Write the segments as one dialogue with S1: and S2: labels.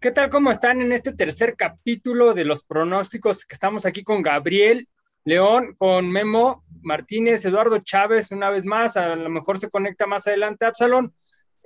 S1: ¿Qué tal? ¿Cómo están en este tercer capítulo de los pronósticos? Que estamos aquí con Gabriel León, con Memo Martínez, Eduardo Chávez, una vez más. A lo mejor se conecta más adelante Absalón.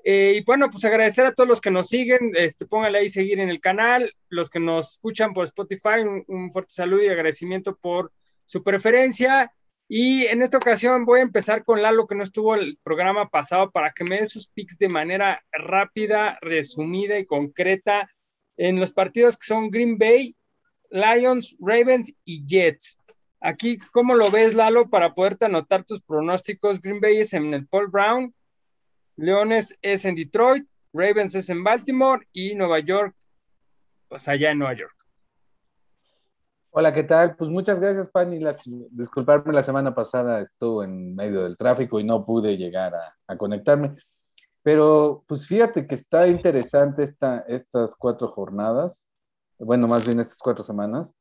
S1: Eh, y bueno, pues agradecer a todos los que nos siguen, este, pónganle ahí seguir en el canal, los que nos escuchan por Spotify, un, fuerte saludo y agradecimiento por su preferencia. Y en esta ocasión voy a empezar con Lalo, que no estuvo el programa pasado, para que me dé sus picks de manera rápida, resumida y concreta en los partidos que son Green Bay, Lions, Ravens y Jets. Aquí, ¿cómo lo ves, Lalo, para poderte anotar tus pronósticos? Green Bay es en el Paul Brown, Leones es en Detroit, Ravens es en Baltimore y Nueva York, pues allá en Nueva York.
S2: Hola, ¿qué tal? Pues muchas gracias, Pani. disculparme, la semana pasada estuve en medio del tráfico y no pude llegar a, conectarme. Pero pues fíjate que está interesante esta, estas cuatro jornadas, bueno, más bien estas cuatro semanas.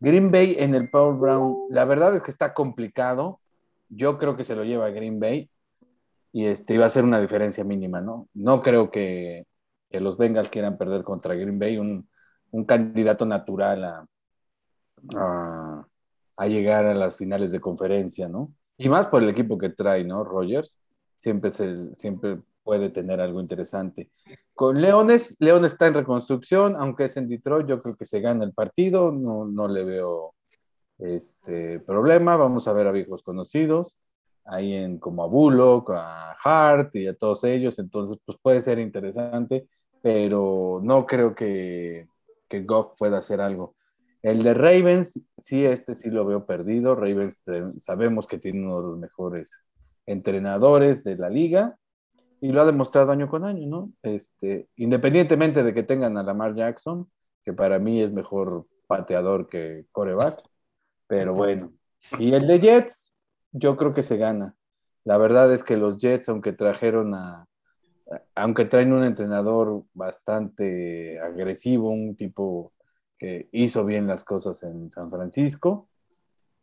S2: Green Bay en el Power Brown, la verdad es que está complicado. Yo creo que se lo lleva Green Bay y este, iba a ser una diferencia mínima, ¿no? No creo que, los Bengals quieran perder contra Green Bay, un, candidato natural a, llegar a las finales de conferencia, ¿no? Y más por el equipo que trae, ¿no? Rogers siempre, se, siempre puede tener algo interesante. Con Leones, León está en reconstrucción, aunque es en Detroit, yo creo que se gana el partido, no, no le veo este problema, vamos a ver a viejos conocidos ahí en como a Bullock, a Hart y a todos ellos, entonces pues puede ser interesante, pero no creo que, que Goff pueda hacer algo. El de Ravens, sí, este sí lo veo perdido. Ravens sabemos que tiene uno de los mejores entrenadores de la liga y lo ha demostrado año con año, ¿no? Este, independientemente de que tengan a Lamar Jackson, que para mí es mejor pateador que coreback, pero bueno. Y el de Jets, yo creo que se gana. La verdad es que los Jets, aunque trajeron a, aunque traen un entrenador bastante agresivo, un tipo que hizo bien las cosas en San Francisco,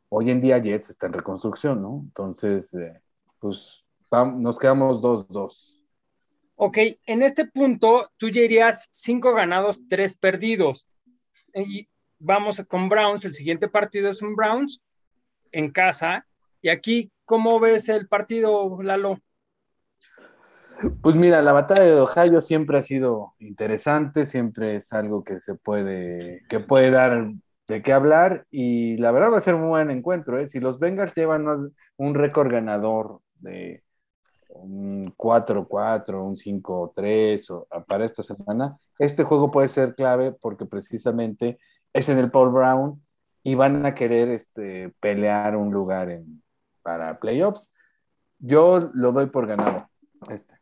S2: hoy en día Jets está en reconstrucción, ¿no? Entonces, eh, pues nos quedamos 2-2.
S1: Ok, en este punto tú ya irías cinco ganados, tres perdidos. Y vamos con Browns, el siguiente partido es un Browns en casa y aquí, ¿cómo ves el partido, Lalo?
S2: Pues mira, la batalla de Ohio siempre ha sido interesante, siempre es algo que se puede, que puede dar de qué hablar y la verdad va a ser un buen encuentro. ¿eh? Si los Bengals llevan un récord ganador de un 4-4, un 5-3 para esta semana, este juego puede ser clave porque precisamente es en el Paul Brown y van a querer este, pelear un lugar en, para playoffs. Yo lo doy por ganado. Este.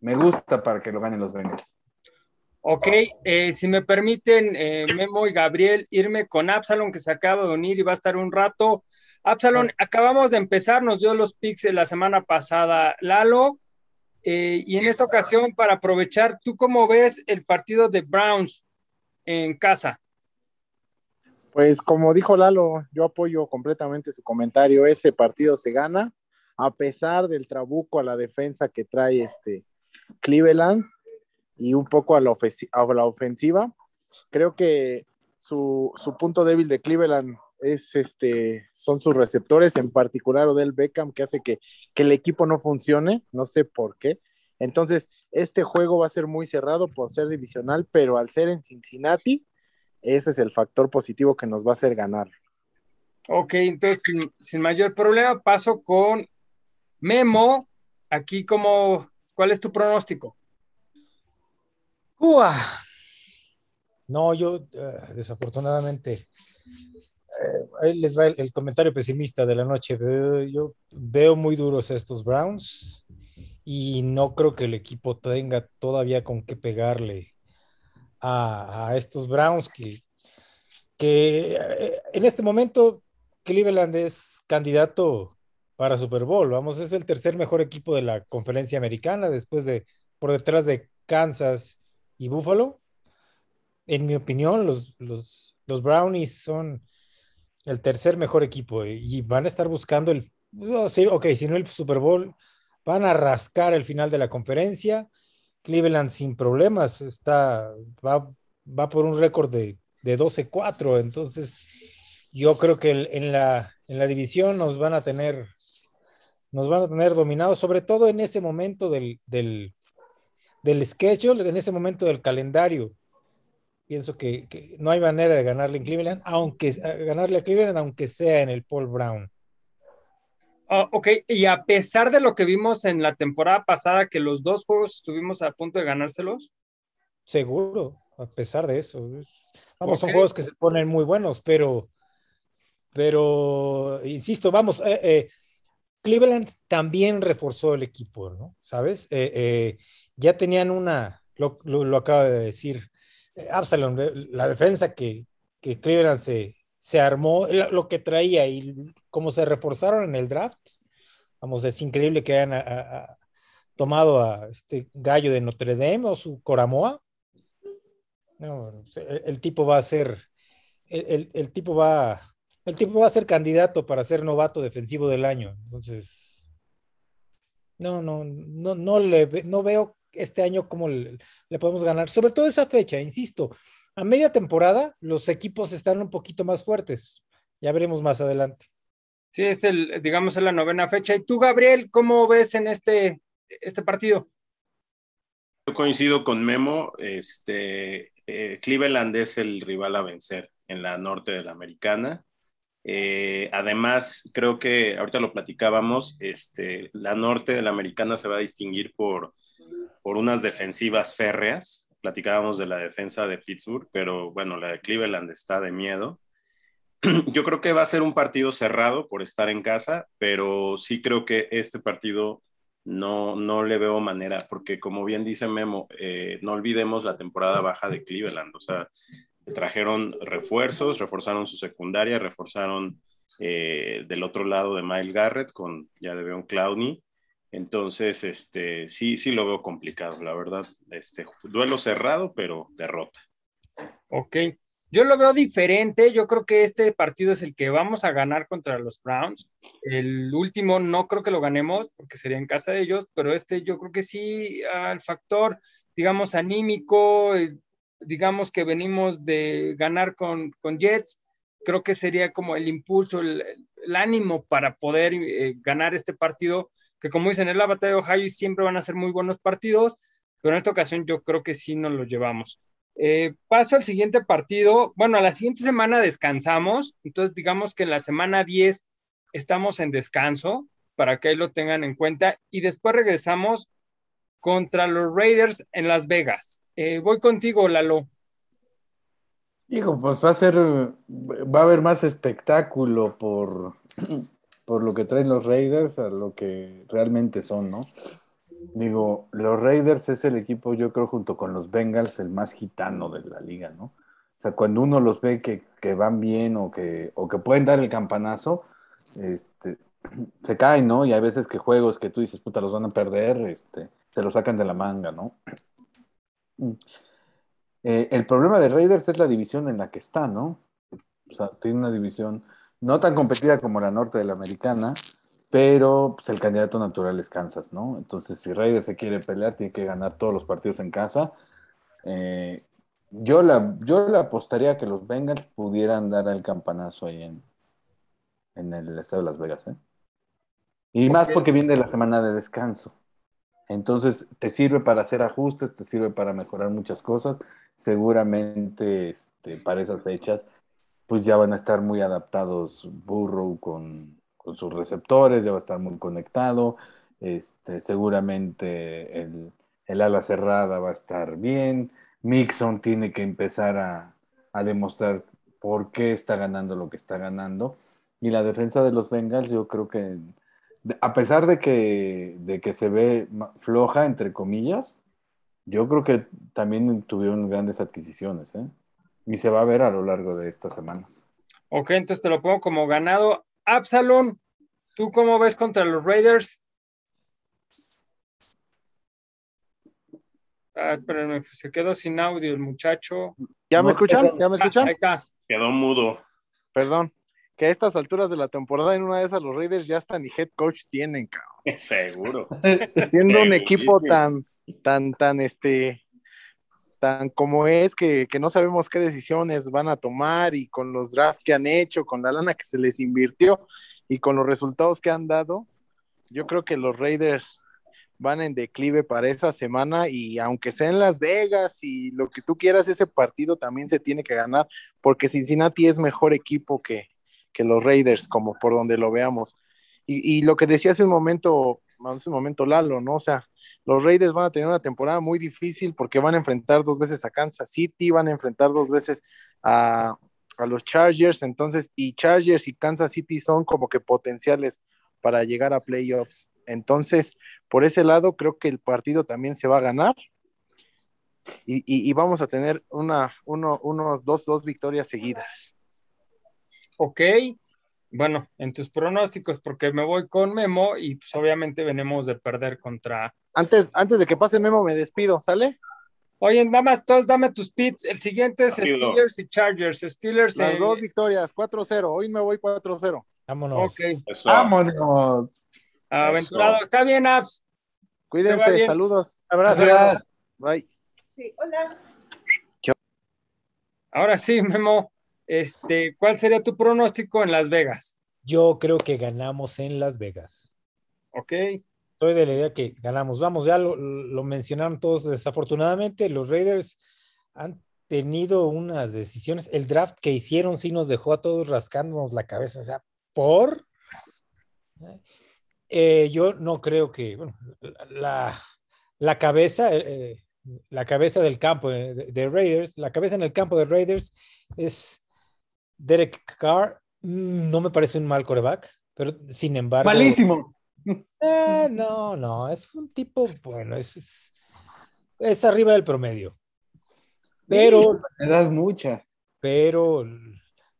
S2: Me gusta para que lo ganen los Bengals.
S1: Ok, eh, si me permiten, eh, Memo y Gabriel, irme con Absalon, que se acaba de unir y va a estar un rato. Absalon, acabamos de empezar, nos dio los picks la semana pasada Lalo, eh, y en esta ocasión, para aprovechar, ¿tú cómo ves el partido de Browns en casa?
S3: Pues como dijo Lalo, yo apoyo completamente su comentario. Ese partido se gana a pesar del trabuco a la defensa que trae este Cleveland y un poco a la, ofensiva. Creo que su, punto débil de Cleveland es este, son sus receptores, en particular Odell Beckham, que hace que, que el equipo no funcione, no sé por qué. Entonces, este juego va a ser muy cerrado por ser divisional, pero al ser en Cincinnati, ese es el factor positivo que nos va a hacer ganar.
S1: Ok, entonces sin, mayor problema paso con Memo. Aquí como, ¿cuál es tu pronóstico?
S4: Ua. No, yo eh, desafortunadamente, ahí les va el, comentario pesimista de la noche. Yo veo muy duros estos Browns y no creo que el equipo tenga todavía con qué pegarle a, estos Browns que, que eh, en este momento Cleveland es candidato para Super Bowl. Vamos, es el tercer mejor equipo de la conferencia americana después de, por detrás de Kansas y Buffalo. En mi opinión, los, los, los Brownies son el tercer mejor equipo y van a estar buscando el, ok, si no el Super Bowl, van a rascar el final de la conferencia Cleveland sin problemas, está, va, va por un récord de, de 12-4, entonces yo creo que en la, en la división nos van a tener nos van a tener dominados, sobre todo en ese momento del, del, del schedule, en ese momento del calendario. Pienso que, que, no hay manera de ganarle en Cleveland, aunque ganarle a Cleveland, aunque sea en el Paul Brown.
S1: Oh, ok, y a pesar de lo que vimos en la temporada pasada, que los dos juegos estuvimos a punto de ganárselos.
S4: Seguro, a pesar de eso. Vamos, okay. son juegos que se ponen muy buenos, pero, pero, insisto, vamos, eh, eh, Cleveland también reforzó el equipo, ¿no? ¿Sabes? Eh, eh, ya tenían una, lo, lo, lo acaba de decir eh, Absalom, la defensa que, que Cleveland se, se armó, lo que traía y como se reforzaron en el draft, vamos, es increíble que hayan tomado a este gallo de Notre Dame o su Coramoa. El, el tipo va a ser, el, el, tipo va, el tipo va a ser candidato para ser novato defensivo del año. Entonces, no, no, no, no le no veo este año cómo le, le, podemos ganar, sobre todo esa fecha, insisto, a media temporada los equipos están un poquito más fuertes. Ya veremos más adelante.
S1: Sí, es el, digamos, es la novena fecha. ¿Y tú, Gabriel, cómo ves en este, este partido?
S5: Yo coincido con Memo. Este, eh, Cleveland es el rival a vencer en la norte de la americana. Eh, además, creo que ahorita lo platicábamos, este, la norte de la americana se va a distinguir por, por unas defensivas férreas. Platicábamos de la defensa de Pittsburgh, pero bueno, la de Cleveland está de miedo. Yo creo que va a ser un partido cerrado por estar en casa, pero sí creo que este partido no, no le veo manera, porque como bien dice Memo, eh, no olvidemos la temporada baja de Cleveland, o sea, trajeron refuerzos, reforzaron su secundaria, reforzaron eh, del otro lado de Miles Garrett con ya de Clowney, entonces, este, sí, sí lo veo complicado, la verdad. Este, duelo cerrado, pero derrota.
S1: Ok, yo lo veo diferente. Yo creo que este partido es el que vamos a ganar contra los Browns. El último no creo que lo ganemos porque sería en casa de ellos, pero este yo creo que sí, al factor, digamos, anímico, eh, digamos que venimos de ganar con, con Jets, creo que sería como el impulso, el, ánimo para poder eh, ganar este partido que como dicen, en la batalla de Ohio siempre van a ser muy buenos partidos, pero en esta ocasión yo creo que sí nos los llevamos. Eh, paso al siguiente partido. Bueno, a la siguiente semana descansamos, entonces digamos que en la semana 10 estamos en descanso, para que ahí lo tengan en cuenta, y después regresamos contra los Raiders en Las Vegas. Eh, voy contigo, Lalo.
S2: Hijo, pues va a ser, va a haber más espectáculo por, por lo que traen los Raiders a lo que realmente son, ¿no? Digo, los Raiders es el equipo, yo creo, junto con los Bengals, el más gitano de la liga, ¿no? O sea, cuando uno los ve que, que van bien o que, o que pueden dar el campanazo, este, se caen, ¿no? Y hay veces que juegos que tú dices, puta, los van a perder, este, se los sacan de la manga, ¿no? Eh, el problema de Raiders es la división en la que está, ¿no? O sea, tiene una división no tan competida como la norte de la americana, pero pues, el candidato natural es Kansas, ¿no? Entonces, si Raiders se quiere pelear, tiene que ganar todos los partidos en casa. Eh, yo, la, yo le apostaría que los Bengals pudieran dar el campanazo ahí en, en el estado de Las Vegas, ¿eh? Y okay. más porque viene la semana de descanso. Entonces, te sirve para hacer ajustes, te sirve para mejorar muchas cosas. Seguramente este, para esas fechas pues ya van a estar muy adaptados Burrow con, con sus receptores, ya va a estar muy conectado, este, seguramente el, el, ala cerrada va a estar bien, Mixon tiene que empezar a, a, demostrar por qué está ganando lo que está ganando, y la defensa de los Bengals yo creo que, a pesar de que, de que se ve floja, entre comillas, yo creo que también tuvieron grandes adquisiciones, ¿eh? Y se va a ver a lo largo de estas semanas.
S1: Ok, entonces te lo pongo como ganado. Absalom, ¿tú cómo ves contra los Raiders? Ah, espérenme, se quedó sin audio el muchacho.
S3: ¿Ya me escuchan? ¿Ya me escuchan?
S1: Ah, ahí estás.
S5: Quedó mudo.
S3: Perdón, que a estas alturas de la temporada en una de esas los Raiders ya hasta ni head coach tienen, cabrón.
S5: Seguro.
S3: Siendo un equipo tan, tan, tan, este, tan como es que, que, no sabemos qué decisiones van a tomar y con los drafts que han hecho, con la lana que se les invirtió y con los resultados que han dado, yo creo que los Raiders van en declive para esa semana y aunque sea en Las Vegas y lo que tú quieras, ese partido también se tiene que ganar porque Cincinnati es mejor equipo que, que los Raiders, como por donde lo veamos. Y, y, lo que decía hace un momento, hace un momento Lalo, ¿no? O sea, los Raiders van a tener una temporada muy difícil porque van a enfrentar dos veces a Kansas City, van a enfrentar dos veces a, a los Chargers, entonces, y Chargers y Kansas City son como que potenciales para llegar a playoffs. Entonces, por ese lado, creo que el partido también se va a ganar y, y, vamos a tener una, uno, unos dos, dos victorias seguidas.
S1: Ok, bueno, en tus pronósticos, porque me voy con Memo y pues obviamente venimos de perder contra.
S3: Antes, antes de que pase Memo, me despido, ¿sale?
S1: Oye, nada más, todos dame tus pits. El siguiente es Steelers y Chargers. Steelers.
S3: Las eh... dos victorias, 4-0. Hoy me voy 4-0.
S4: Vámonos.
S1: Okay.
S2: Vámonos.
S1: Aventurado. Eso. Está bien, Abs.
S3: Cuídense, bien. saludos.
S1: Abrazo.
S3: Bye.
S6: Sí, hola.
S1: Ahora sí, Memo. Este, ¿cuál sería tu pronóstico en Las Vegas?
S4: Yo creo que ganamos en Las Vegas.
S1: Ok.
S4: Estoy de la idea que ganamos. Vamos, ya lo, lo mencionaron todos. Desafortunadamente, los Raiders han tenido unas decisiones. El draft que hicieron sí nos dejó a todos rascándonos la cabeza. O sea, por. Eh, yo no creo que bueno, la, la, cabeza, eh, la cabeza del campo de, de, Raiders, la cabeza en el campo de Raiders es Derek Carr. No me parece un mal coreback, pero sin embargo.
S2: Malísimo.
S4: Eh, no, no, es un tipo, bueno, es, es, es arriba del promedio. Pero.
S2: Me das mucha.
S4: Pero,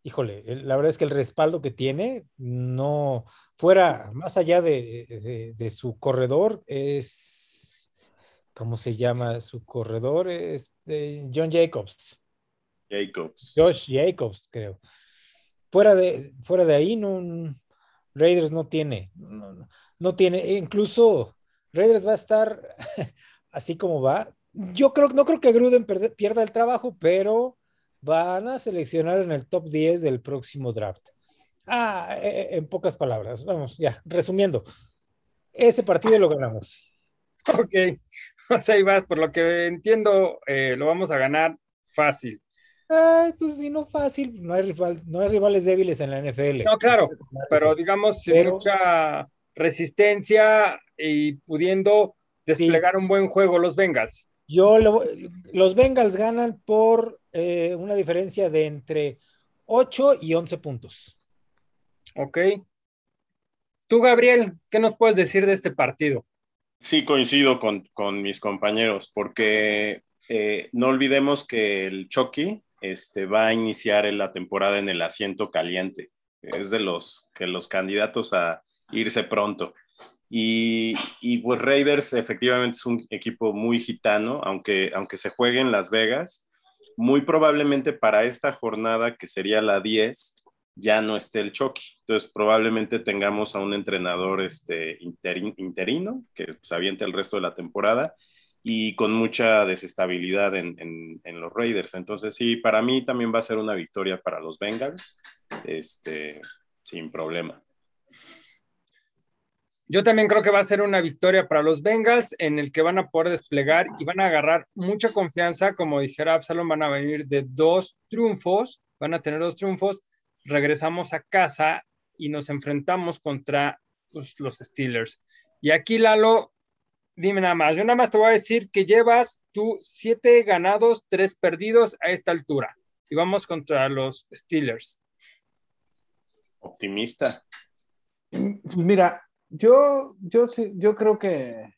S4: híjole, la verdad es que el respaldo que tiene, no, fuera, más allá de, de, de su corredor, es. ¿Cómo se llama su corredor? Es John Jacobs.
S5: Jacobs.
S4: Josh Jacobs, creo. Fuera de, fuera de ahí, no, Raiders no tiene, no, no tiene, incluso Raiders va a estar así como va. Yo creo, no creo que Gruden pierda el trabajo, pero van a seleccionar en el top 10 del próximo draft. Ah, en pocas palabras, vamos, ya, resumiendo, ese partido lo ganamos.
S1: Ok, o sea, Iván, por lo que entiendo, eh, lo vamos a ganar fácil.
S4: Ay, pues si no fácil, no hay, rival, no hay rivales débiles en la NFL.
S1: No, claro, pero digamos sin pero, mucha resistencia y pudiendo desplegar sí. un buen juego los Bengals.
S4: Yo lo, los Bengals ganan por eh, una diferencia de entre 8 y 11 puntos.
S1: Ok. Tú, Gabriel, ¿qué nos puedes decir de este partido?
S5: Sí, coincido con, con mis compañeros, porque eh, no olvidemos que el Chucky este, va a iniciar en la temporada en el asiento caliente. Es de los que los candidatos a irse pronto. Y, y, pues Raiders efectivamente es un equipo muy gitano, aunque, aunque se juegue en Las Vegas, muy probablemente para esta jornada, que sería la 10, ya no esté el Chucky. Entonces probablemente tengamos a un entrenador este, interin, interino que se aviente el resto de la temporada y con mucha desestabilidad en, en, en, los Raiders. Entonces, sí, para mí también va a ser una victoria para los Bengals, este, sin problema.
S1: Yo también creo que va a ser una victoria para los Bengals en el que van a poder desplegar y van a agarrar mucha confianza. Como dijera Absalom, van a venir de dos triunfos, van a tener dos triunfos. Regresamos a casa y nos enfrentamos contra pues, los Steelers. Y aquí, Lalo, dime nada más. Yo nada más te voy a decir que llevas tú siete ganados, tres perdidos a esta altura. Y vamos contra los Steelers.
S5: Optimista.
S2: Mira, yo, yo, sí, yo creo que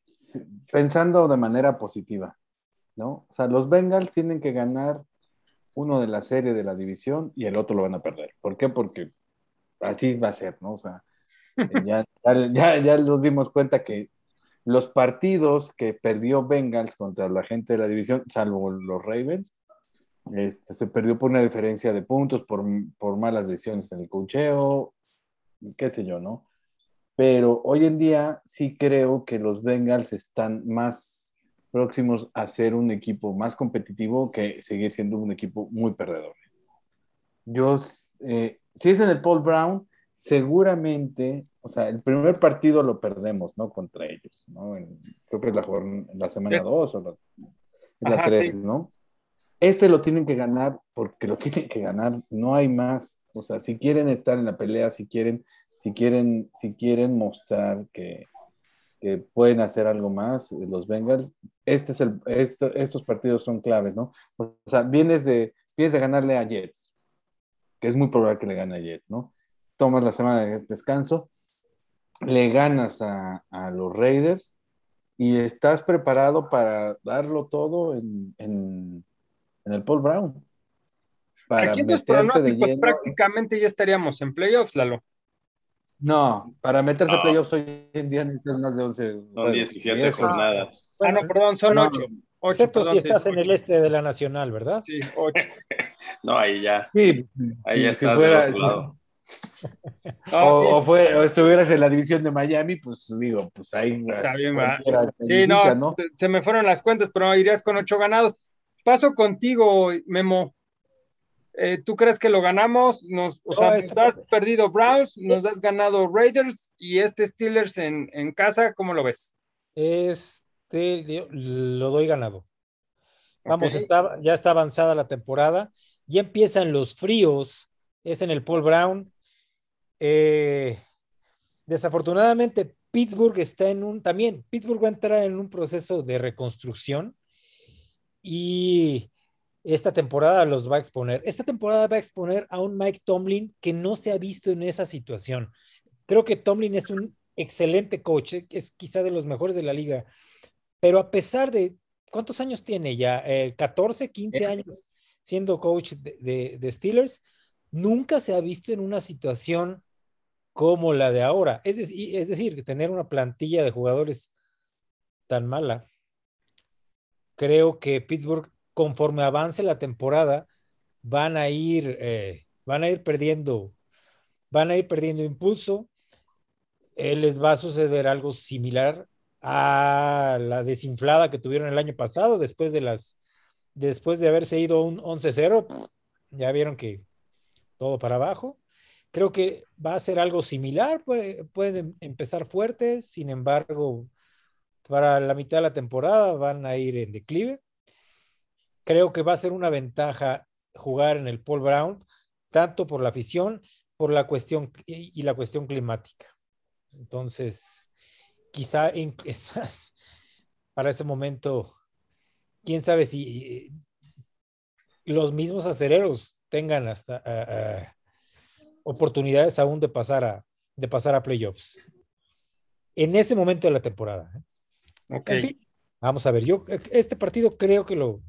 S2: pensando de manera positiva, ¿no? O sea, los Bengals tienen que ganar uno de la serie de la división y el otro lo van a perder. ¿Por qué? Porque así va a ser, ¿no? O sea, ya, ya, ya nos dimos cuenta que los partidos que perdió Bengals contra la gente de la división, salvo los Ravens, este, se perdió por una diferencia de puntos, por, por malas decisiones en el cocheo, qué sé yo, ¿no? pero hoy en día sí creo que los Bengals están más próximos a ser un equipo más competitivo que seguir siendo un equipo muy perdedor. Yo, eh, si es en el Paul Brown, seguramente, o sea, el primer partido lo perdemos, ¿no? Contra ellos, ¿no? creo que es la, la semana 2 o la, 3, ¿no? Este lo tienen que ganar porque lo tienen que ganar, no hay más. O sea, si quieren estar en la pelea, si quieren, si quieren, si quieren mostrar que, que pueden hacer algo más, los Bengals, este es el, estos partidos son claves, ¿no? O sea, vienes de, vienes de ganarle a Jets, que es muy probable que le gane a Jets, ¿no? Tomas la semana de descanso, le ganas a, a los Raiders y estás preparado para darlo todo en, en, en el Paul Brown.
S1: Aquí en tus pronósticos prácticamente ya estaríamos en playoffs, Lalo.
S2: No, para meterse a playoffs hoy en día necesitas más de 11.
S5: Son 17 jornadas.
S1: Ah, no, perdón, son 8.
S4: Excepto si estás en el este de la Nacional, ¿verdad?
S1: Sí, 8.
S5: no, ahí ya.
S2: Sí,
S5: ahí ya estás fuera, del otro lado.
S2: O, o, fue, o, estuvieras en la división de Miami, pues digo, pues ahí.
S1: Está bien, va. Sí, no, ¿no? Se, se, me fueron las cuentas, pero irías con ocho ganados. Paso contigo, Memo. Eh, ¿Tú crees que lo ganamos? Nos, o sea, nos has perdido Browns, nos has ganado Raiders y este Steelers en, en casa, ¿cómo lo ves?
S4: Este lo doy ganado. Vamos, okay. está, ya está avanzada la temporada, ya empiezan los fríos, es en el Paul Brown. Eh, desafortunadamente, Pittsburgh está en un, también, Pittsburgh va a entrar en un proceso de reconstrucción y esta temporada los va a exponer. Esta temporada va a exponer a un Mike Tomlin que no se ha visto en esa situación. Creo que Tomlin es un excelente coach, es quizá de los mejores de la liga, pero a pesar de, ¿cuántos años tiene ya? Eh, 14, 15 años siendo coach de, de, de, Steelers, nunca se ha visto en una situación como la de ahora. Es, es decir, tener una plantilla de jugadores tan mala. Creo que Pittsburgh conforme avance la temporada, van a ir, eh, van a ir perdiendo, van a ir perdiendo impulso. Eh, les va a suceder algo similar a la desinflada que tuvieron el año pasado, después de las, después de haberse ido un 11-0, ya vieron que todo para abajo. Creo que va a ser algo similar, puede, pueden empezar fuertes, sin embargo, para la mitad de la temporada van a ir en declive creo que va a ser una ventaja jugar en el Paul Brown, tanto por la afición, por la cuestión y la cuestión climática. Entonces, quizá en, para ese momento, quién sabe si los mismos acereros tengan hasta oportunidades aún de pasar a de pasar a playoffs en ese momento de la temporada.
S1: ¿eh? Okay. En fin,
S4: vamos a ver, yo este partido creo que lo,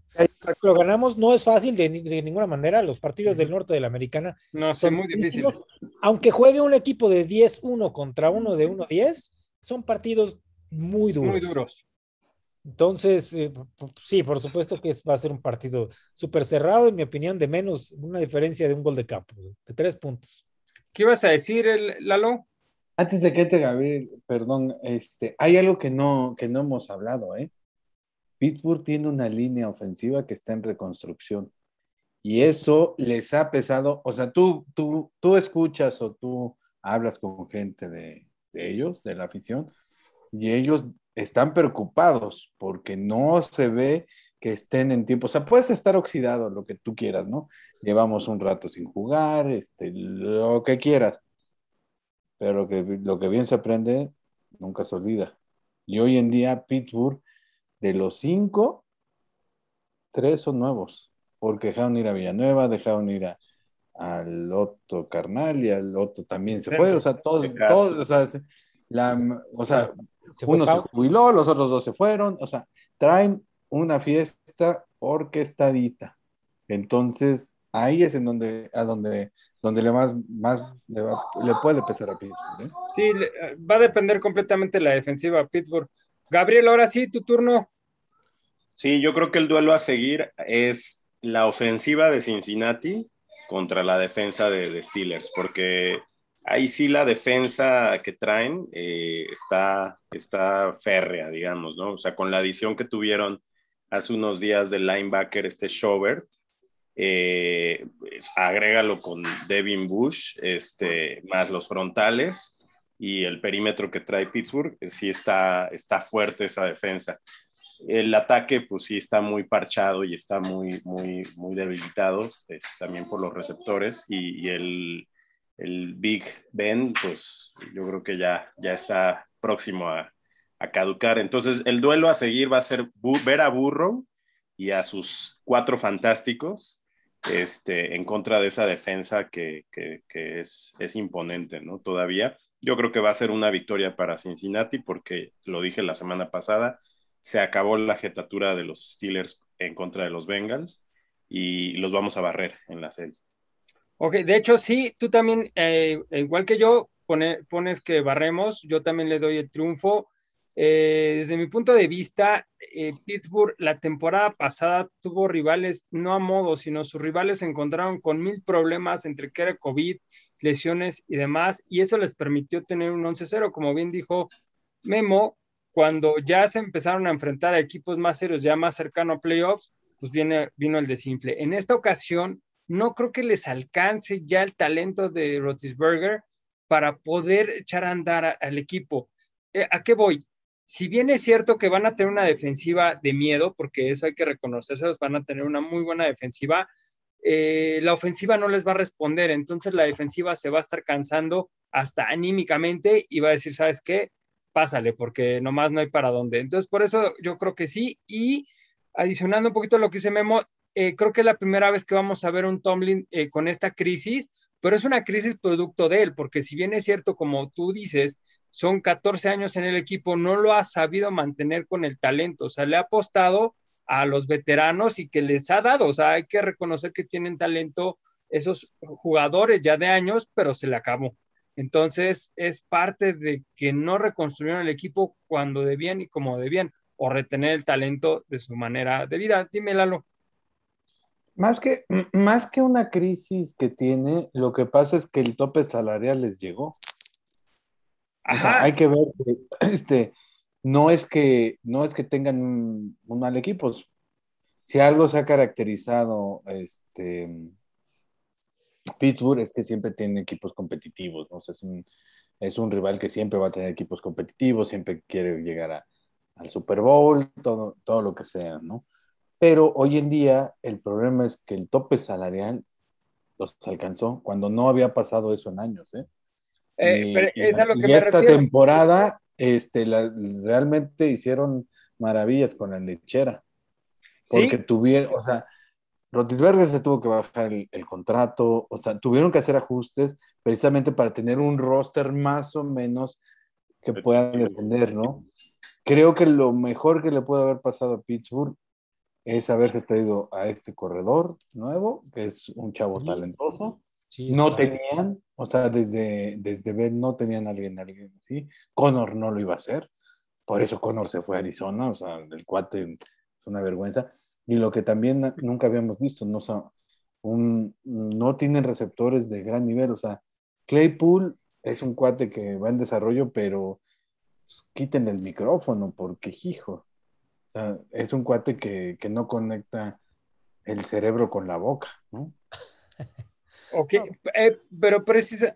S4: lo ganamos, no es fácil de, de, ninguna manera. Los partidos del norte de la americana
S1: no, son muy difíciles.
S4: Aunque juegue un equipo de 10-1 contra uno de 1-10, son partidos muy duros.
S1: Muy duros.
S4: Entonces, eh, sí, por supuesto que va a ser un partido súper cerrado, en mi opinión, de menos una diferencia de un gol de campo, de tres puntos.
S1: ¿Qué ibas a decir, el, Lalo?
S2: Antes de que te, Gabriel, perdón, este, hay algo que no, que no hemos hablado, ¿eh? Pittsburgh tiene una línea ofensiva que está en reconstrucción y eso les ha pesado, o sea, tú, tú, tú escuchas o tú hablas con gente de, de ellos, de la afición, y ellos están preocupados porque no se ve que estén en tiempo, o sea, puedes estar oxidado, lo que tú quieras, ¿no? Llevamos un rato sin jugar, este, lo que quieras, pero lo que, lo que bien se aprende nunca se olvida. Y hoy en día Pittsburgh de los cinco, tres son nuevos, porque dejaron ir a Villanueva, dejaron ir a, al Otto Carnal y al Otto también se fue, o sea, todos, todos, o sea, la, o sea se uno se jubiló, los otros dos se fueron, o sea, traen una fiesta orquestadita. Entonces, ahí es en donde, a donde, donde le más, más le, va, le puede pesar a Pittsburgh. ¿eh?
S1: Sí, va a depender completamente la defensiva a Pittsburgh. Gabriel, ahora sí, tu turno.
S5: Sí, yo creo que el duelo a seguir es la ofensiva de Cincinnati contra la defensa de, de Steelers, porque ahí sí la defensa que traen eh, está, está férrea, digamos, ¿no? O sea, con la adición que tuvieron hace unos días del linebacker, este Schobert, eh, agrégalo con Devin Bush, este, más los frontales y el perímetro que trae Pittsburgh, eh, sí está, está fuerte esa defensa. El ataque, pues sí está muy parchado y está muy, muy, muy debilitado, pues, también por los receptores y, el, el, Big Ben, pues yo creo que ya, ya está próximo a, a caducar. Entonces, el duelo a seguir va a ser ver a Burrow y a sus cuatro fantásticos este, en contra de esa defensa que, que, es, es, imponente, ¿no? Todavía. Yo creo que va a ser una victoria para Cincinnati porque, lo dije la semana pasada, se acabó la jetatura de los Steelers en contra de los Bengals y los vamos a barrer en la serie.
S1: Ok, de hecho sí, tú también, eh, igual que yo, pones que barremos, yo también le doy el triunfo. Eh, desde mi punto de vista, eh, Pittsburgh la temporada pasada tuvo rivales no a modo, sino sus rivales se encontraron con mil problemas entre que era COVID, lesiones y demás, y eso les permitió tener un 11-0. Como bien dijo Memo, cuando ya se empezaron a enfrentar a equipos más serios, ya más cercano a playoffs, pues viene, vino el desinfle. En esta ocasión, no creo que les alcance ya el talento de Rotisberger para poder echar a andar al equipo. Eh, ¿A qué voy? si bien es cierto que van a tener una defensiva de miedo, porque eso hay que reconocerse, van a tener una muy buena defensiva, eh, la ofensiva no les va a responder, entonces la defensiva se va a estar cansando hasta anímicamente y va a decir, ¿sabes qué? Pásale, porque nomás no hay para dónde. Entonces, por eso yo creo que sí. Y adicionando un poquito lo que dice Memo, eh, creo que es la primera vez que vamos a ver un Tomlin eh, con esta crisis, pero es una crisis producto de él, porque si bien es cierto, como tú dices, son 14 años en el equipo, no lo ha sabido mantener con el talento, o sea, le ha apostado a los veteranos y que les ha dado, o sea, hay que reconocer que tienen talento esos jugadores ya de años, pero se le acabó. Entonces, es parte de que no reconstruyeron el equipo cuando debían y como debían, o retener el talento de su manera de vida. Dime, Lalo.
S2: Más que, más que una crisis que tiene, lo que pasa es que el tope salarial les llegó hay que ver que este, no, es que, no es que tengan un, mal equipo. Si algo se ha caracterizado este, Pittsburgh es que siempre tiene equipos competitivos, ¿no? es, un, es un rival que siempre va a tener equipos competitivos, siempre quiere llegar al Super Bowl, todo, todo lo que sea, ¿no? Pero hoy en día el problema es que el tope salarial los alcanzó cuando no había pasado eso en años, ¿eh?
S1: Eh, y, es a lo que
S2: esta temporada este, realmente hicieron maravillas con la lechera. Porque tuvieron, o sea, Rotisberger se tuvo que bajar el, contrato, o sea, tuvieron que hacer ajustes precisamente para tener un roster más o menos que puedan defender, ¿no? Creo que lo mejor que le puede haber pasado a Pittsburgh es haberse traído a este corredor nuevo, que es un chavo talentoso, no tenían, o sea, desde, desde Ben no tenían a alguien, alguien así. Connor no lo iba a hacer, por eso Connor se fue a Arizona, o sea, el cuate es una vergüenza. Y lo que también nunca habíamos visto, no, un, no tienen receptores de gran nivel, o sea, Claypool es un cuate que va en desarrollo, pero quiten el micrófono porque, hijo, o sea, es un cuate que, que no conecta el cerebro con la boca, ¿no?
S1: Ok, eh, pero precisa.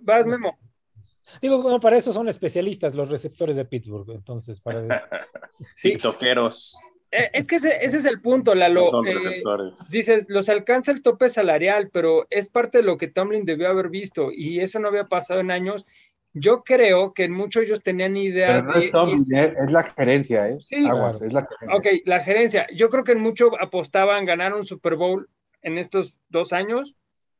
S1: Vas, Memo.
S4: Digo, como para eso son especialistas los receptores de Pittsburgh, entonces, para.
S5: sí. TikTokeros.
S1: Eh, es que ese, es el punto, Lalo. Eh, dices, los alcanza el tope salarial, pero es parte de lo que Tomlin debió haber visto y eso no había pasado en años. Yo creo que muchos ellos tenían idea
S2: de. Es, la gerencia, ¿eh? Sí, Aguas, es la
S1: gerencia. Ok, la gerencia. Yo creo que en mucho apostaban ganar un Super Bowl en estos dos años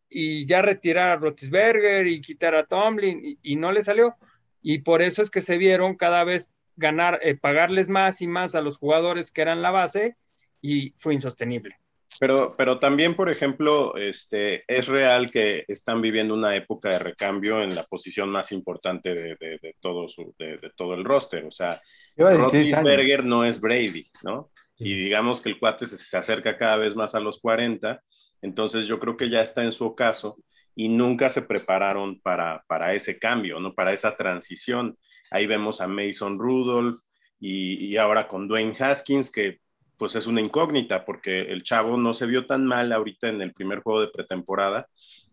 S1: y ya retirar a Rotisberger y quitar a Tomlin y, no le salió. Y por eso es que se vieron cada vez ganar, eh, pagarles más y más a los jugadores que eran la base y fue insostenible.
S5: Pero, pero también, por ejemplo, este, es real que están viviendo una época de recambio en la posición más importante de, de, todo, su, de, todo el roster. O sea, Rotisberger no es Brady, ¿no? Y digamos que el cuate se, se acerca cada vez más a los 40 entonces yo creo que ya está en su ocaso y nunca se prepararon para, para ese cambio, ¿no? Para esa transición. Ahí vemos a Mason Rudolph y, y ahora con Dwayne Haskins, que pues es una incógnita porque el chavo no se vio tan mal ahorita en el primer juego de pretemporada,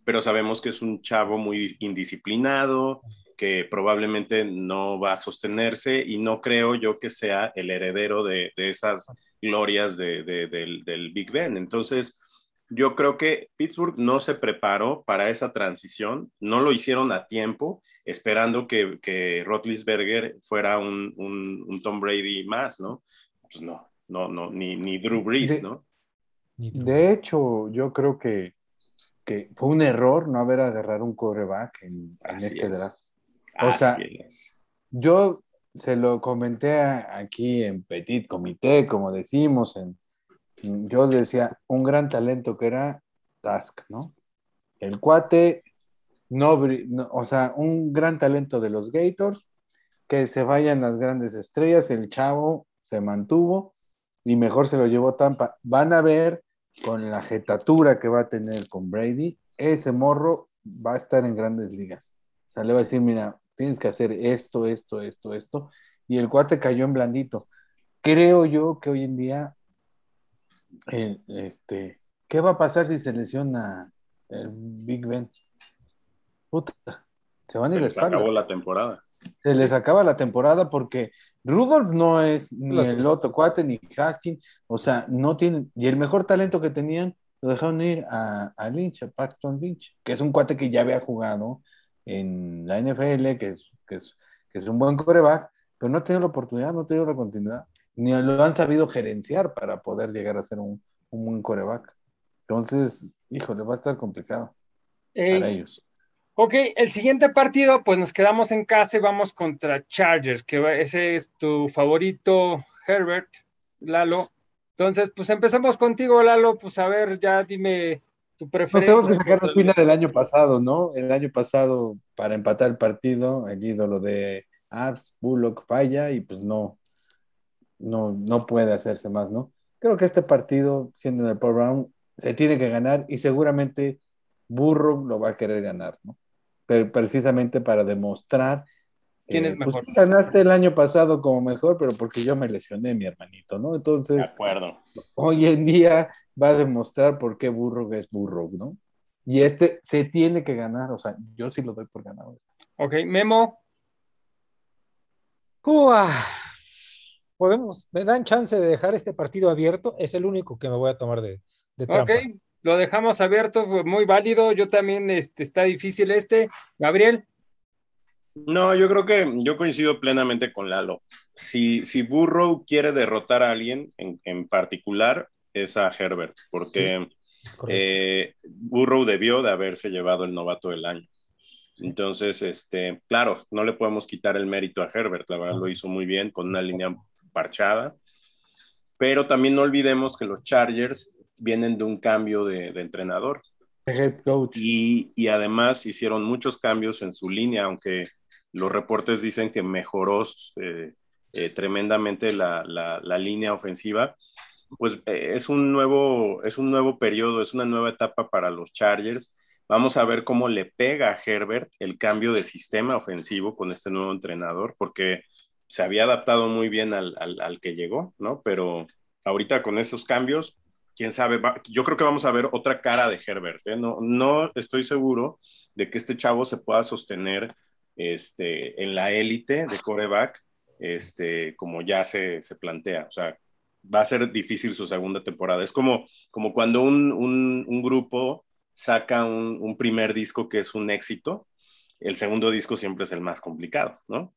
S5: pero sabemos que es un chavo muy indisciplinado, que probablemente no va a sostenerse y no creo yo que sea el heredero de, de esas glorias de, de, del, del, Big Ben. Entonces, yo creo que Pittsburgh no se preparó para esa transición, no lo hicieron a tiempo, esperando que, que Rotlisberger fuera un, un, un, Tom Brady más, ¿no? Pues no, no, no, ni, ni Drew Brees, ¿no?
S2: De hecho, yo creo que, que fue un error no haber agarrado un coreback en, en este
S5: es.
S2: draft. O sea, yo se lo comenté aquí en Petit Comité, como decimos, en, yo decía, un gran talento que era Task, ¿no? El cuate, no, no, o sea, un gran talento de los Gators, que se vayan las grandes estrellas, el chavo se mantuvo y mejor se lo llevó Tampa. Van a ver con la jetatura que va a tener con Brady, ese morro va a estar en grandes ligas. O sea, le va a decir, mira, tienes que hacer esto, esto, esto, esto. Y el cuate cayó en blandito. Creo yo que hoy en día, eh, este, ¿qué va a pasar si se lesiona el Big Ben? Puta, se van a ir
S5: Se les acabó la temporada.
S2: Se les acaba la temporada porque Rudolph no es ni el otro cuate ni Haskins, o sea, no tienen, y el mejor talento que tenían lo dejaron ir a, a Lynch, a Paxton Lynch, que es un cuate que ya había jugado en la NFL, que es, que es, que es un buen coreback, pero no ha tenido la oportunidad, no ha tenido la continuidad, ni lo han sabido gerenciar para poder llegar a ser un, un buen coreback. Entonces, híjole, va a estar complicado
S1: Eh,
S2: para ellos.
S1: Ok, el siguiente partido, pues nos quedamos en casa y vamos contra Chargers, que va- ese es tu favorito, Herbert, Lalo. Entonces, pues empezamos contigo, Lalo, pues a ver, ya dime tu
S2: Nos
S1: preferencia.
S2: tenemos que sacar la espina del año pasado, ¿no? El año pasado, para empatar el partido, el ídolo de Abs, Bullock falla y pues no, no, no puede hacerse más, ¿no? Creo que este partido, siendo en el Paul Brown, se tiene que ganar y seguramente Burro lo va a querer ganar, ¿no? Pero precisamente para demostrar.
S1: ¿Quién
S2: eh,
S1: es
S2: pues,
S1: mejor?
S2: tú ganaste el año pasado como mejor, pero porque yo me lesioné, mi hermanito, ¿no?
S5: De
S2: Entonces,
S5: acuerdo.
S2: hoy en día va a demostrar por qué Burro es Burro, ¿no? Y este se tiene que ganar, o sea, yo sí lo doy por ganado.
S1: Ok, Memo,
S4: Uah. Podemos, me dan chance de dejar este partido abierto, es el único que me voy a tomar de, de trampa.
S1: ok, lo dejamos abierto, fue muy válido. Yo también, este, está difícil este. Gabriel,
S5: No, yo creo que yo coincido plenamente con Lalo. Si, si Burrow quiere derrotar a alguien en, en particular, es a Herbert, porque eh, Burrow debió de haberse llevado el novato del año. Entonces, este, claro, no le podemos quitar el mérito a Herbert, la verdad lo hizo muy bien con una línea parchada, pero también no olvidemos que los Chargers vienen de un cambio de, de entrenador
S2: Head coach.
S5: y, y además hicieron muchos cambios en su línea, aunque los reportes dicen que mejoró eh, eh, tremendamente la, la, la, línea ofensiva. Pues eh, es, un nuevo, es un nuevo periodo, es una nueva etapa para los Chargers. Vamos a ver cómo le pega a Herbert el cambio de sistema ofensivo con este nuevo entrenador, porque se había adaptado muy bien al, al, al que llegó, ¿no? Pero ahorita con esos cambios, quién sabe, va, yo creo que vamos a ver otra cara de Herbert, ¿eh? No, no estoy seguro de que este chavo se pueda sostener este, en la élite de coreback, este, como ya se, se, plantea. O sea, va a ser difícil su segunda temporada. Es como, como cuando un, un, un grupo saca un, un, primer disco que es un éxito, el segundo disco siempre es el más complicado, ¿no?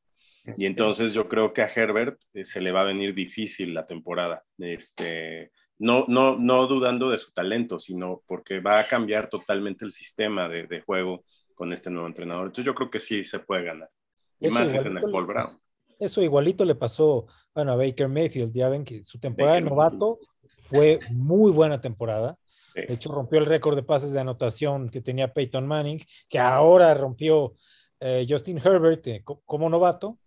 S5: Y entonces yo creo que a Herbert eh, se le va a venir difícil la temporada. Este, no, no, no dudando de su talento, sino porque va a cambiar totalmente el sistema de, de juego con este nuevo entrenador. Entonces yo creo que sí se puede ganar. Y
S4: Eso
S5: más en el
S4: igualito,
S5: Paul Brown.
S4: eso igualito le pasó bueno, a Baker Mayfield. Ya ven que su temporada
S5: Baker
S4: de novato fue muy buena temporada.
S5: Sí.
S4: De hecho, rompió el récord de pases de anotación que tenía Peyton Manning, que ahora rompió eh, Justin Herbert eh, co- como novato.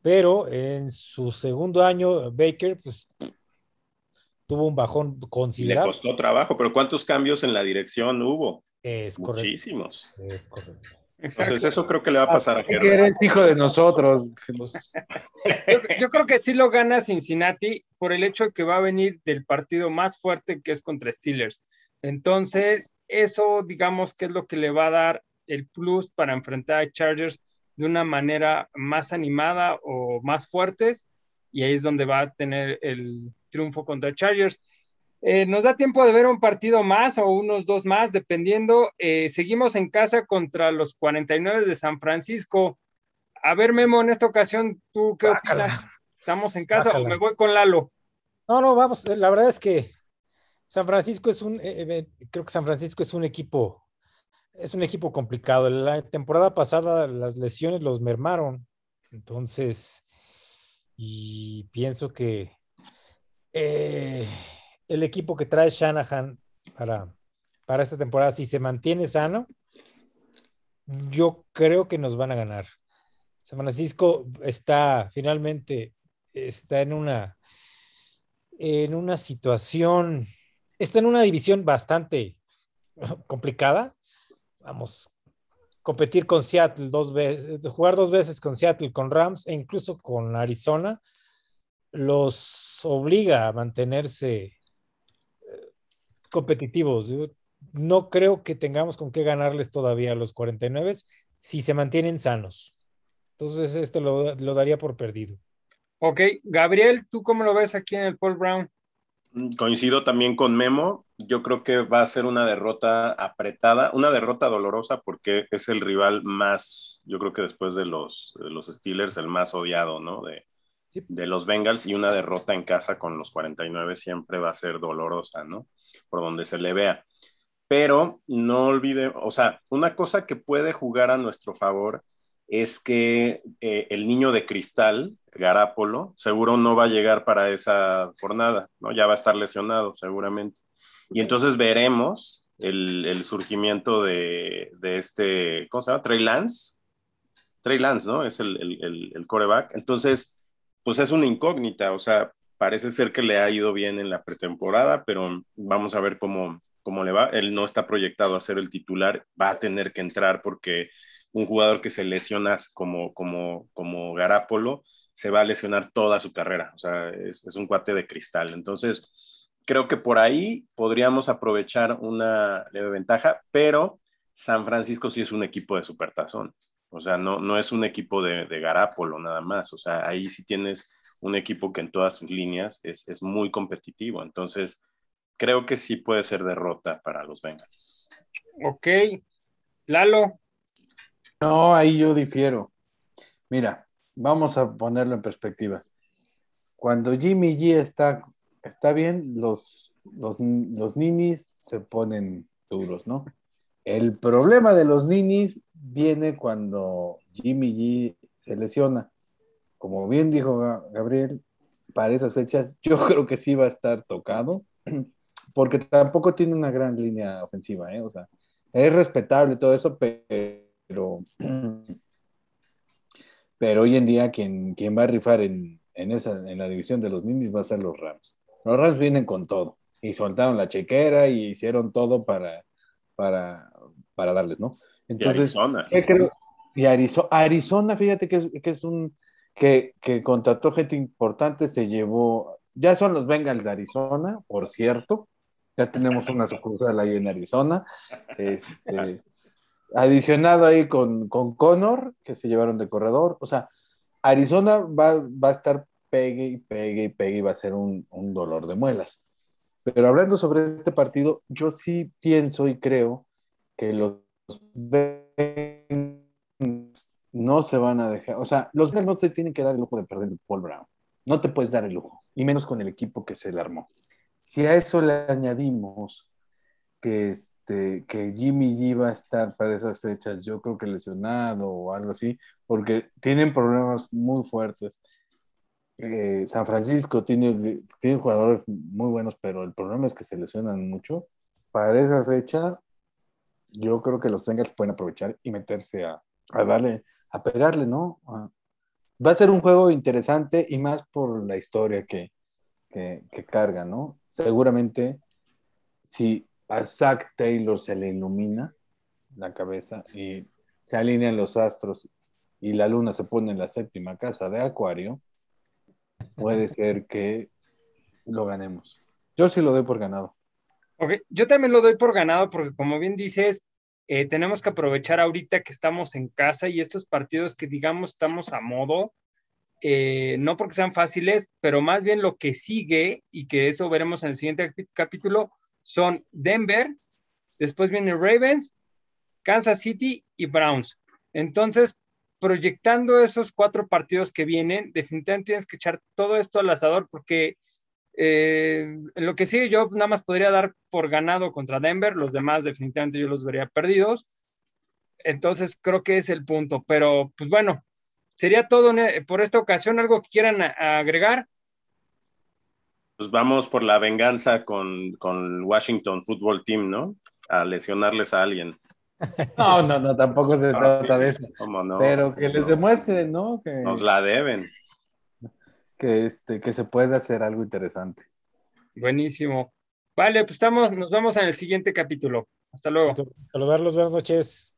S4: Pero en su segundo año, Baker, pues tuvo un bajón
S5: Y le
S4: considerable.
S5: costó trabajo, pero ¿cuántos cambios en la dirección hubo?
S4: Es correcto.
S5: Muchísimos.
S4: Es correcto.
S1: Exacto.
S5: Entonces, eso creo que le va a pasar a
S2: Que eres hijo de nosotros.
S1: Yo, yo creo que sí lo gana Cincinnati por el hecho de que va a venir del partido más fuerte que es contra Steelers. Entonces, eso digamos que es lo que le va a dar el plus para enfrentar a Chargers de una manera más animada o más fuertes y ahí es donde va a tener el triunfo contra Chargers. Eh, nos da tiempo de ver un partido más o unos dos más, dependiendo. Eh, seguimos en casa contra los 49 de San Francisco. A ver, Memo, en esta ocasión, ¿tú qué opinas? ¿Estamos en casa o me voy con Lalo?
S4: No, no, vamos. La verdad es que San Francisco es un, eh, eh, creo que San Francisco es un equipo, es un equipo complicado. La temporada pasada las lesiones los mermaron. Entonces, y pienso que eh, el equipo que trae Shanahan para, para esta temporada, si se mantiene sano, yo creo que nos van a ganar. San Francisco está finalmente, está en una, en una situación, está en una división bastante complicada. Vamos, competir con Seattle dos veces, jugar dos veces con Seattle, con Rams e incluso con Arizona, los obliga a mantenerse eh, competitivos. No creo que tengamos con qué ganarles todavía a los 49 si se mantienen sanos. Entonces, esto lo, lo daría por perdido.
S1: Ok, Gabriel, ¿tú cómo lo ves aquí en el Paul Brown?
S5: Coincido también con Memo. Yo creo que va a ser una derrota apretada, una derrota dolorosa porque es el rival más, yo creo que después de los, de los Steelers, el más odiado, ¿no? De,
S4: Sí.
S5: de los Bengals y una derrota en casa con los 49 siempre va a ser dolorosa, ¿no? Por donde se le vea. Pero no olvide, o sea, una cosa que puede jugar a nuestro favor es que eh, el niño de cristal, Garapolo, seguro no va a llegar para esa jornada, ¿no? Ya va a estar lesionado, seguramente. Y entonces veremos el, el surgimiento de, de, este, ¿cómo se llama? Trey Lance. Trey Lance, ¿no? Es el, el, el, el coreback. Entonces, pues es una incógnita, o sea, parece ser que le ha ido bien en la pretemporada, pero vamos a ver cómo, cómo le va. Él no está proyectado a ser el titular, va a tener que entrar porque un jugador que se lesiona como, como, como Garapolo se va a lesionar toda su carrera, o sea, es, un cuate de cristal. Entonces, creo que por ahí podríamos aprovechar una leve ventaja, pero San Francisco sí es un equipo de supertazón. O sea, no, no es un equipo de, de Garapolo nada más. O sea, ahí sí tienes un equipo que en todas sus líneas es, es muy competitivo. Entonces, creo que sí puede ser derrota para los Bengals.
S1: Ok. Lalo.
S2: No, ahí yo difiero. Mira, vamos a ponerlo en perspectiva. Cuando Jimmy G está, está bien, los, los, los ninis se ponen duros, ¿no? El problema de los ninis viene cuando Jimmy G se lesiona. Como bien dijo Gabriel, para esas fechas yo creo que sí va a estar tocado, porque tampoco tiene una gran línea ofensiva, ¿eh? O sea, es respetable todo eso, pero, pero hoy en día quien, quien va a rifar en, en, esa, en la división de los ninis va a ser los Rams. Los Rams vienen con todo y soltaron la chequera y hicieron todo para, para, para darles, ¿no?
S5: Entonces, y Arizona.
S2: ¿qué creo? Y Arizona, Arizona, fíjate que es, que es un que, que, contrató gente importante, se llevó, ya son los Bengals de Arizona, por cierto, ya tenemos una sucursal ahí en Arizona, este, adicionado ahí con, con Connor, que se llevaron de corredor, o sea, Arizona va, va a estar pegue y pegue y pegue y va a ser un, un dolor de muelas. Pero hablando sobre este partido, yo sí pienso y creo que los no se van a dejar, o sea, los no te tienen que dar el lujo de perder Paul Brown, no te puedes dar el lujo, y menos con el equipo que se le armó. Si a eso le añadimos que, este, que Jimmy G va a estar para esas fechas, yo creo que lesionado o algo así, porque tienen problemas muy fuertes. Eh, San Francisco tiene, tiene jugadores muy buenos, pero el problema es que se lesionan mucho. Para esa fecha, yo creo que los Bengals pueden aprovechar y meterse a, a darle, a pegarle, ¿no? A, va a ser un juego interesante y más por la historia que, que, que, carga, ¿no? Seguramente, si a Zach Taylor se le ilumina la cabeza y se alinean los astros y la luna se pone en la séptima casa de Acuario, puede ser que lo ganemos. Yo sí lo doy por ganado.
S1: Ok, yo también lo doy por ganado porque como bien dices, eh, tenemos que aprovechar ahorita que estamos en casa y estos partidos que digamos estamos a modo, eh, no porque sean fáciles, pero más bien lo que sigue y que eso veremos en el siguiente capítulo son Denver, después viene Ravens, Kansas City y Browns. Entonces, proyectando esos cuatro partidos que vienen, definitivamente tienes que echar todo esto al asador porque eh, lo que sí yo nada más podría dar por ganado contra Denver, los demás definitivamente yo los vería perdidos. Entonces creo que es el punto, pero pues bueno, sería todo por esta ocasión. ¿Algo que quieran agregar?
S5: Pues vamos por la venganza con, con Washington Football Team, ¿no? A lesionarles a alguien.
S2: No, no, no, tampoco se ah, trata de eso.
S5: No?
S2: Pero que les demuestren, ¿no? Que,
S5: Nos la deben.
S2: Que, este, que se puede hacer algo interesante.
S1: Buenísimo. Vale, pues estamos, nos vemos en el siguiente capítulo. Hasta luego.
S4: Saludarlos, buenas noches.